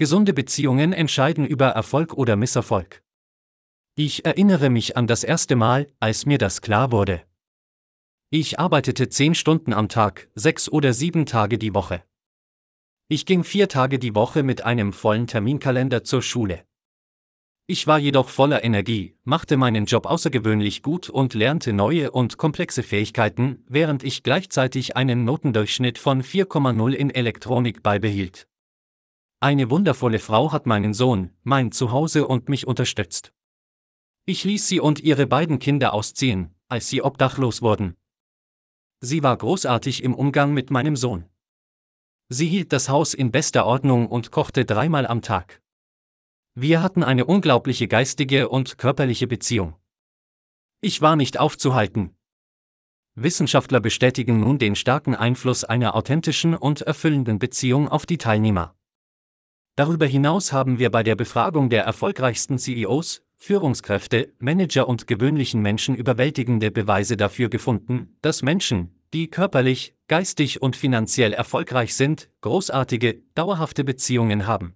Gesunde Beziehungen entscheiden über Erfolg oder Misserfolg. Ich erinnere mich an das erste Mal, als mir das klar wurde. Ich arbeitete zehn Stunden am Tag, sechs oder sieben Tage die Woche. Ich ging vier Tage die Woche mit einem vollen Terminkalender zur Schule. Ich war jedoch voller Energie, machte meinen Job außergewöhnlich gut und lernte neue und komplexe Fähigkeiten, während ich gleichzeitig einen Notendurchschnitt von 4,0 in Elektronik beibehielt. Eine wundervolle Frau hat meinen Sohn, mein Zuhause und mich unterstützt. Ich ließ sie und ihre beiden Kinder ausziehen, als sie obdachlos wurden. Sie war großartig im Umgang mit meinem Sohn. Sie hielt das Haus in bester Ordnung und kochte dreimal am Tag. Wir hatten eine unglaubliche geistige und körperliche Beziehung. Ich war nicht aufzuhalten. Wissenschaftler bestätigen nun den starken Einfluss einer authentischen und erfüllenden Beziehung auf die Teilnehmer. Darüber hinaus haben wir bei der Befragung der erfolgreichsten CEOs, Führungskräfte, Manager und gewöhnlichen Menschen überwältigende Beweise dafür gefunden, dass Menschen, die körperlich, geistig und finanziell erfolgreich sind, großartige, dauerhafte Beziehungen haben.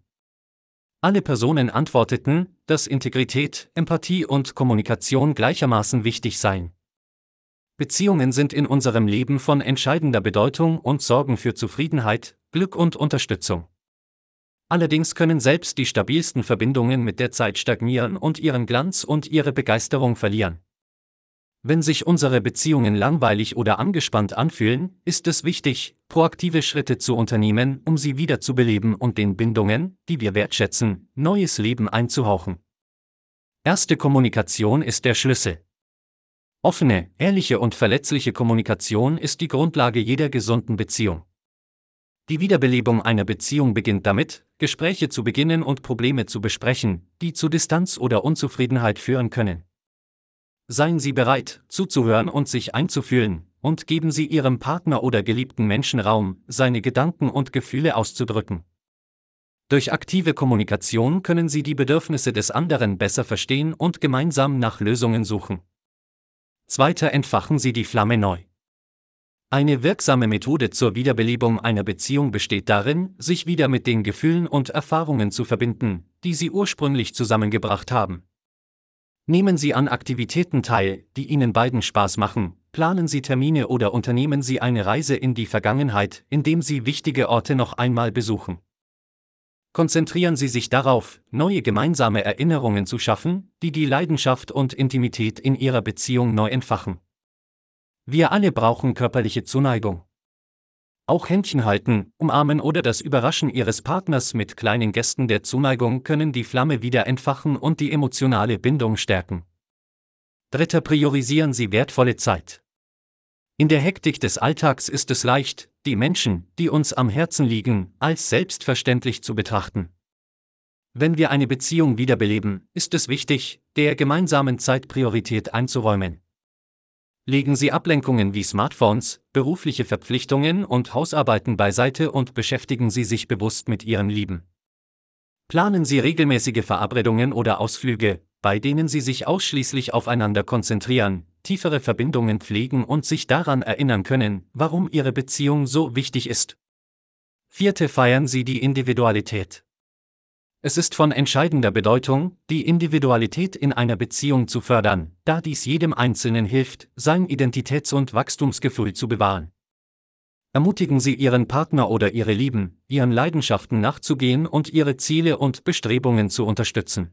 Alle Personen antworteten, dass Integrität, Empathie und Kommunikation gleichermaßen wichtig seien. Beziehungen sind in unserem Leben von entscheidender Bedeutung und sorgen für Zufriedenheit, Glück und Unterstützung. Allerdings können selbst die stabilsten Verbindungen mit der Zeit stagnieren und ihren Glanz und ihre Begeisterung verlieren. Wenn sich unsere Beziehungen langweilig oder angespannt anfühlen, ist es wichtig, proaktive Schritte zu unternehmen, um sie wiederzubeleben und den Bindungen, die wir wertschätzen, neues Leben einzuhauchen. Erste Kommunikation ist der Schlüssel. Offene, ehrliche und verletzliche Kommunikation ist die Grundlage jeder gesunden Beziehung. Die Wiederbelebung einer Beziehung beginnt damit, Gespräche zu beginnen und Probleme zu besprechen, die zu Distanz oder Unzufriedenheit führen können. Seien Sie bereit, zuzuhören und sich einzufühlen, und geben Sie Ihrem Partner oder geliebten Menschen Raum, seine Gedanken und Gefühle auszudrücken. Durch aktive Kommunikation können Sie die Bedürfnisse des anderen besser verstehen und gemeinsam nach Lösungen suchen. Zweiter entfachen Sie die Flamme neu. Eine wirksame Methode zur Wiederbelebung einer Beziehung besteht darin, sich wieder mit den Gefühlen und Erfahrungen zu verbinden, die Sie ursprünglich zusammengebracht haben. Nehmen Sie an Aktivitäten teil, die Ihnen beiden Spaß machen, planen Sie Termine oder unternehmen Sie eine Reise in die Vergangenheit, indem Sie wichtige Orte noch einmal besuchen. Konzentrieren Sie sich darauf, neue gemeinsame Erinnerungen zu schaffen, die die Leidenschaft und Intimität in Ihrer Beziehung neu entfachen. Wir alle brauchen körperliche Zuneigung. Auch Händchen halten, umarmen oder das Überraschen Ihres Partners mit kleinen Gästen der Zuneigung können die Flamme wieder entfachen und die emotionale Bindung stärken. Dritter priorisieren Sie wertvolle Zeit. In der Hektik des Alltags ist es leicht, die Menschen, die uns am Herzen liegen, als selbstverständlich zu betrachten. Wenn wir eine Beziehung wiederbeleben, ist es wichtig, der gemeinsamen Zeit Priorität einzuräumen. Legen Sie Ablenkungen wie Smartphones, berufliche Verpflichtungen und Hausarbeiten beiseite und beschäftigen Sie sich bewusst mit Ihren Lieben. Planen Sie regelmäßige Verabredungen oder Ausflüge, bei denen Sie sich ausschließlich aufeinander konzentrieren, tiefere Verbindungen pflegen und sich daran erinnern können, warum Ihre Beziehung so wichtig ist. Vierte feiern Sie die Individualität. Es ist von entscheidender Bedeutung, die Individualität in einer Beziehung zu fördern, da dies jedem Einzelnen hilft, sein Identitäts- und Wachstumsgefühl zu bewahren. Ermutigen Sie Ihren Partner oder Ihre Lieben, Ihren Leidenschaften nachzugehen und Ihre Ziele und Bestrebungen zu unterstützen.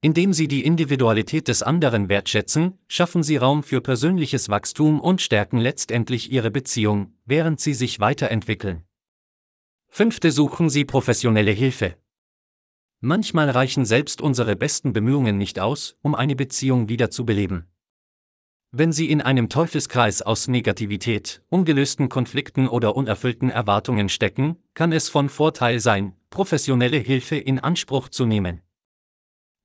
Indem Sie die Individualität des anderen wertschätzen, schaffen Sie Raum für persönliches Wachstum und stärken letztendlich Ihre Beziehung, während Sie sich weiterentwickeln. Fünfte suchen Sie professionelle Hilfe. Manchmal reichen selbst unsere besten Bemühungen nicht aus, um eine Beziehung wiederzubeleben. Wenn Sie in einem Teufelskreis aus Negativität, ungelösten Konflikten oder unerfüllten Erwartungen stecken, kann es von Vorteil sein, professionelle Hilfe in Anspruch zu nehmen.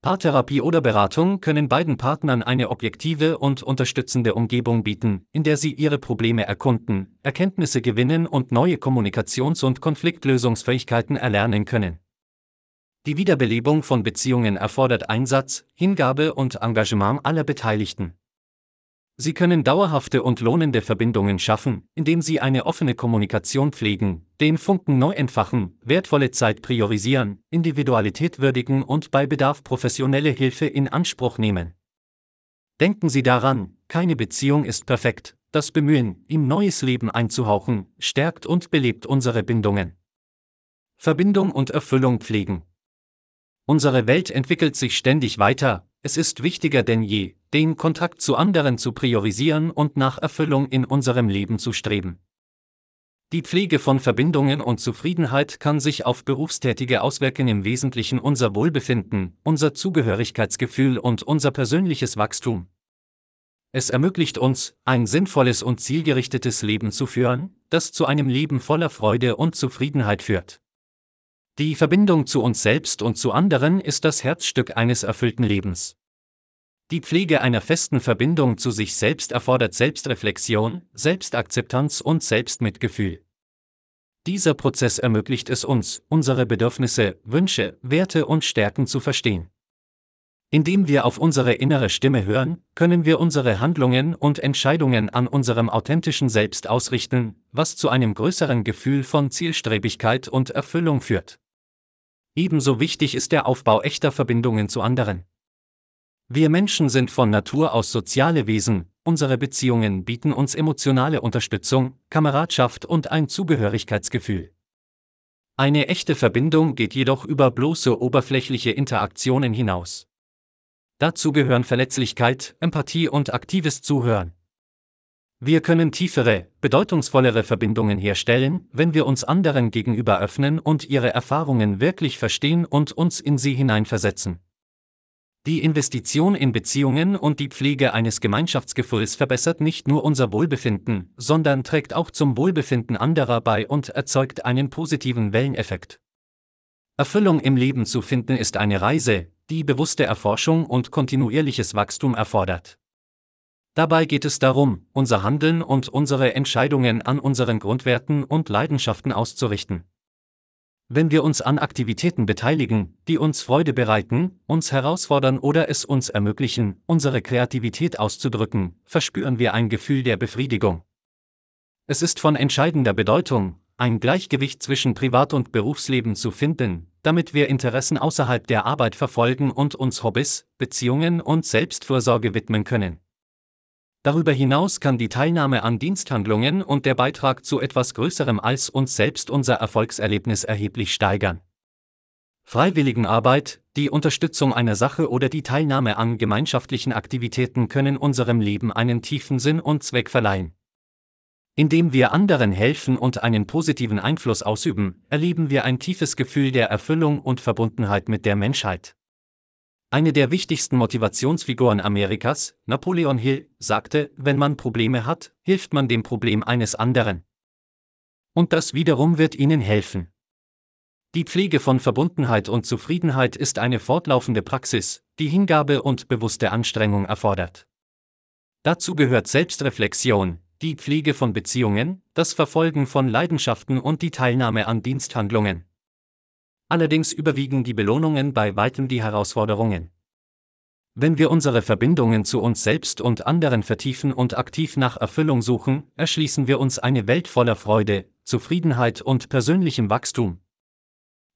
Paartherapie oder Beratung können beiden Partnern eine objektive und unterstützende Umgebung bieten, in der sie ihre Probleme erkunden, Erkenntnisse gewinnen und neue Kommunikations- und Konfliktlösungsfähigkeiten erlernen können. Die Wiederbelebung von Beziehungen erfordert Einsatz, Hingabe und Engagement aller Beteiligten. Sie können dauerhafte und lohnende Verbindungen schaffen, indem Sie eine offene Kommunikation pflegen, den Funken neu entfachen, wertvolle Zeit priorisieren, Individualität würdigen und bei Bedarf professionelle Hilfe in Anspruch nehmen. Denken Sie daran, keine Beziehung ist perfekt, das Bemühen, ihm neues Leben einzuhauchen, stärkt und belebt unsere Bindungen. Verbindung und Erfüllung pflegen. Unsere Welt entwickelt sich ständig weiter, es ist wichtiger denn je, den Kontakt zu anderen zu priorisieren und nach Erfüllung in unserem Leben zu streben. Die Pflege von Verbindungen und Zufriedenheit kann sich auf Berufstätige auswirken, im Wesentlichen unser Wohlbefinden, unser Zugehörigkeitsgefühl und unser persönliches Wachstum. Es ermöglicht uns, ein sinnvolles und zielgerichtetes Leben zu führen, das zu einem Leben voller Freude und Zufriedenheit führt. Die Verbindung zu uns selbst und zu anderen ist das Herzstück eines erfüllten Lebens. Die Pflege einer festen Verbindung zu sich selbst erfordert Selbstreflexion, Selbstakzeptanz und Selbstmitgefühl. Dieser Prozess ermöglicht es uns, unsere Bedürfnisse, Wünsche, Werte und Stärken zu verstehen. Indem wir auf unsere innere Stimme hören, können wir unsere Handlungen und Entscheidungen an unserem authentischen Selbst ausrichten, was zu einem größeren Gefühl von Zielstrebigkeit und Erfüllung führt. Ebenso wichtig ist der Aufbau echter Verbindungen zu anderen. Wir Menschen sind von Natur aus soziale Wesen, unsere Beziehungen bieten uns emotionale Unterstützung, Kameradschaft und ein Zugehörigkeitsgefühl. Eine echte Verbindung geht jedoch über bloße oberflächliche Interaktionen hinaus. Dazu gehören Verletzlichkeit, Empathie und aktives Zuhören. Wir können tiefere, bedeutungsvollere Verbindungen herstellen, wenn wir uns anderen gegenüber öffnen und ihre Erfahrungen wirklich verstehen und uns in sie hineinversetzen. Die Investition in Beziehungen und die Pflege eines Gemeinschaftsgefühls verbessert nicht nur unser Wohlbefinden, sondern trägt auch zum Wohlbefinden anderer bei und erzeugt einen positiven Welleneffekt. Erfüllung im Leben zu finden ist eine Reise, die bewusste Erforschung und kontinuierliches Wachstum erfordert. Dabei geht es darum, unser Handeln und unsere Entscheidungen an unseren Grundwerten und Leidenschaften auszurichten. Wenn wir uns an Aktivitäten beteiligen, die uns Freude bereiten, uns herausfordern oder es uns ermöglichen, unsere Kreativität auszudrücken, verspüren wir ein Gefühl der Befriedigung. Es ist von entscheidender Bedeutung, ein Gleichgewicht zwischen Privat- und Berufsleben zu finden, damit wir Interessen außerhalb der Arbeit verfolgen und uns Hobbys, Beziehungen und Selbstfürsorge widmen können. Darüber hinaus kann die Teilnahme an Diensthandlungen und der Beitrag zu etwas Größerem als uns selbst unser Erfolgserlebnis erheblich steigern. Freiwilligenarbeit, die Unterstützung einer Sache oder die Teilnahme an gemeinschaftlichen Aktivitäten können unserem Leben einen tiefen Sinn und Zweck verleihen. Indem wir anderen helfen und einen positiven Einfluss ausüben, erleben wir ein tiefes Gefühl der Erfüllung und Verbundenheit mit der Menschheit. Eine der wichtigsten Motivationsfiguren Amerikas, Napoleon Hill, sagte, wenn man Probleme hat, hilft man dem Problem eines anderen. Und das wiederum wird ihnen helfen. Die Pflege von Verbundenheit und Zufriedenheit ist eine fortlaufende Praxis, die Hingabe und bewusste Anstrengung erfordert. Dazu gehört Selbstreflexion, die Pflege von Beziehungen, das Verfolgen von Leidenschaften und die Teilnahme an Diensthandlungen. Allerdings überwiegen die Belohnungen bei weitem die Herausforderungen. Wenn wir unsere Verbindungen zu uns selbst und anderen vertiefen und aktiv nach Erfüllung suchen, erschließen wir uns eine Welt voller Freude, Zufriedenheit und persönlichem Wachstum.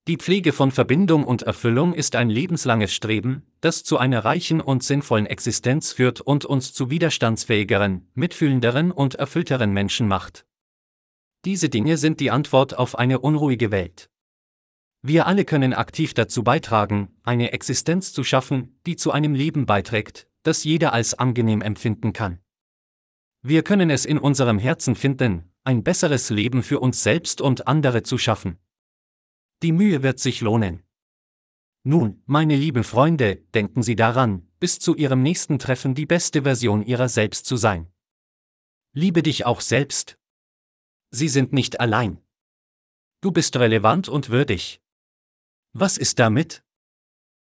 Die Pflege von Verbindung und Erfüllung ist ein lebenslanges Streben, das zu einer reichen und sinnvollen Existenz führt und uns zu widerstandsfähigeren, mitfühlenderen und erfüllteren Menschen macht. Diese Dinge sind die Antwort auf eine unruhige Welt. Wir alle können aktiv dazu beitragen, eine Existenz zu schaffen, die zu einem Leben beiträgt, das jeder als angenehm empfinden kann. Wir können es in unserem Herzen finden, ein besseres Leben für uns selbst und andere zu schaffen. Die Mühe wird sich lohnen. Nun, meine lieben Freunde, denken Sie daran, bis zu Ihrem nächsten Treffen die beste Version Ihrer selbst zu sein. Liebe dich auch selbst. Sie sind nicht allein. Du bist relevant und würdig. Was ist damit?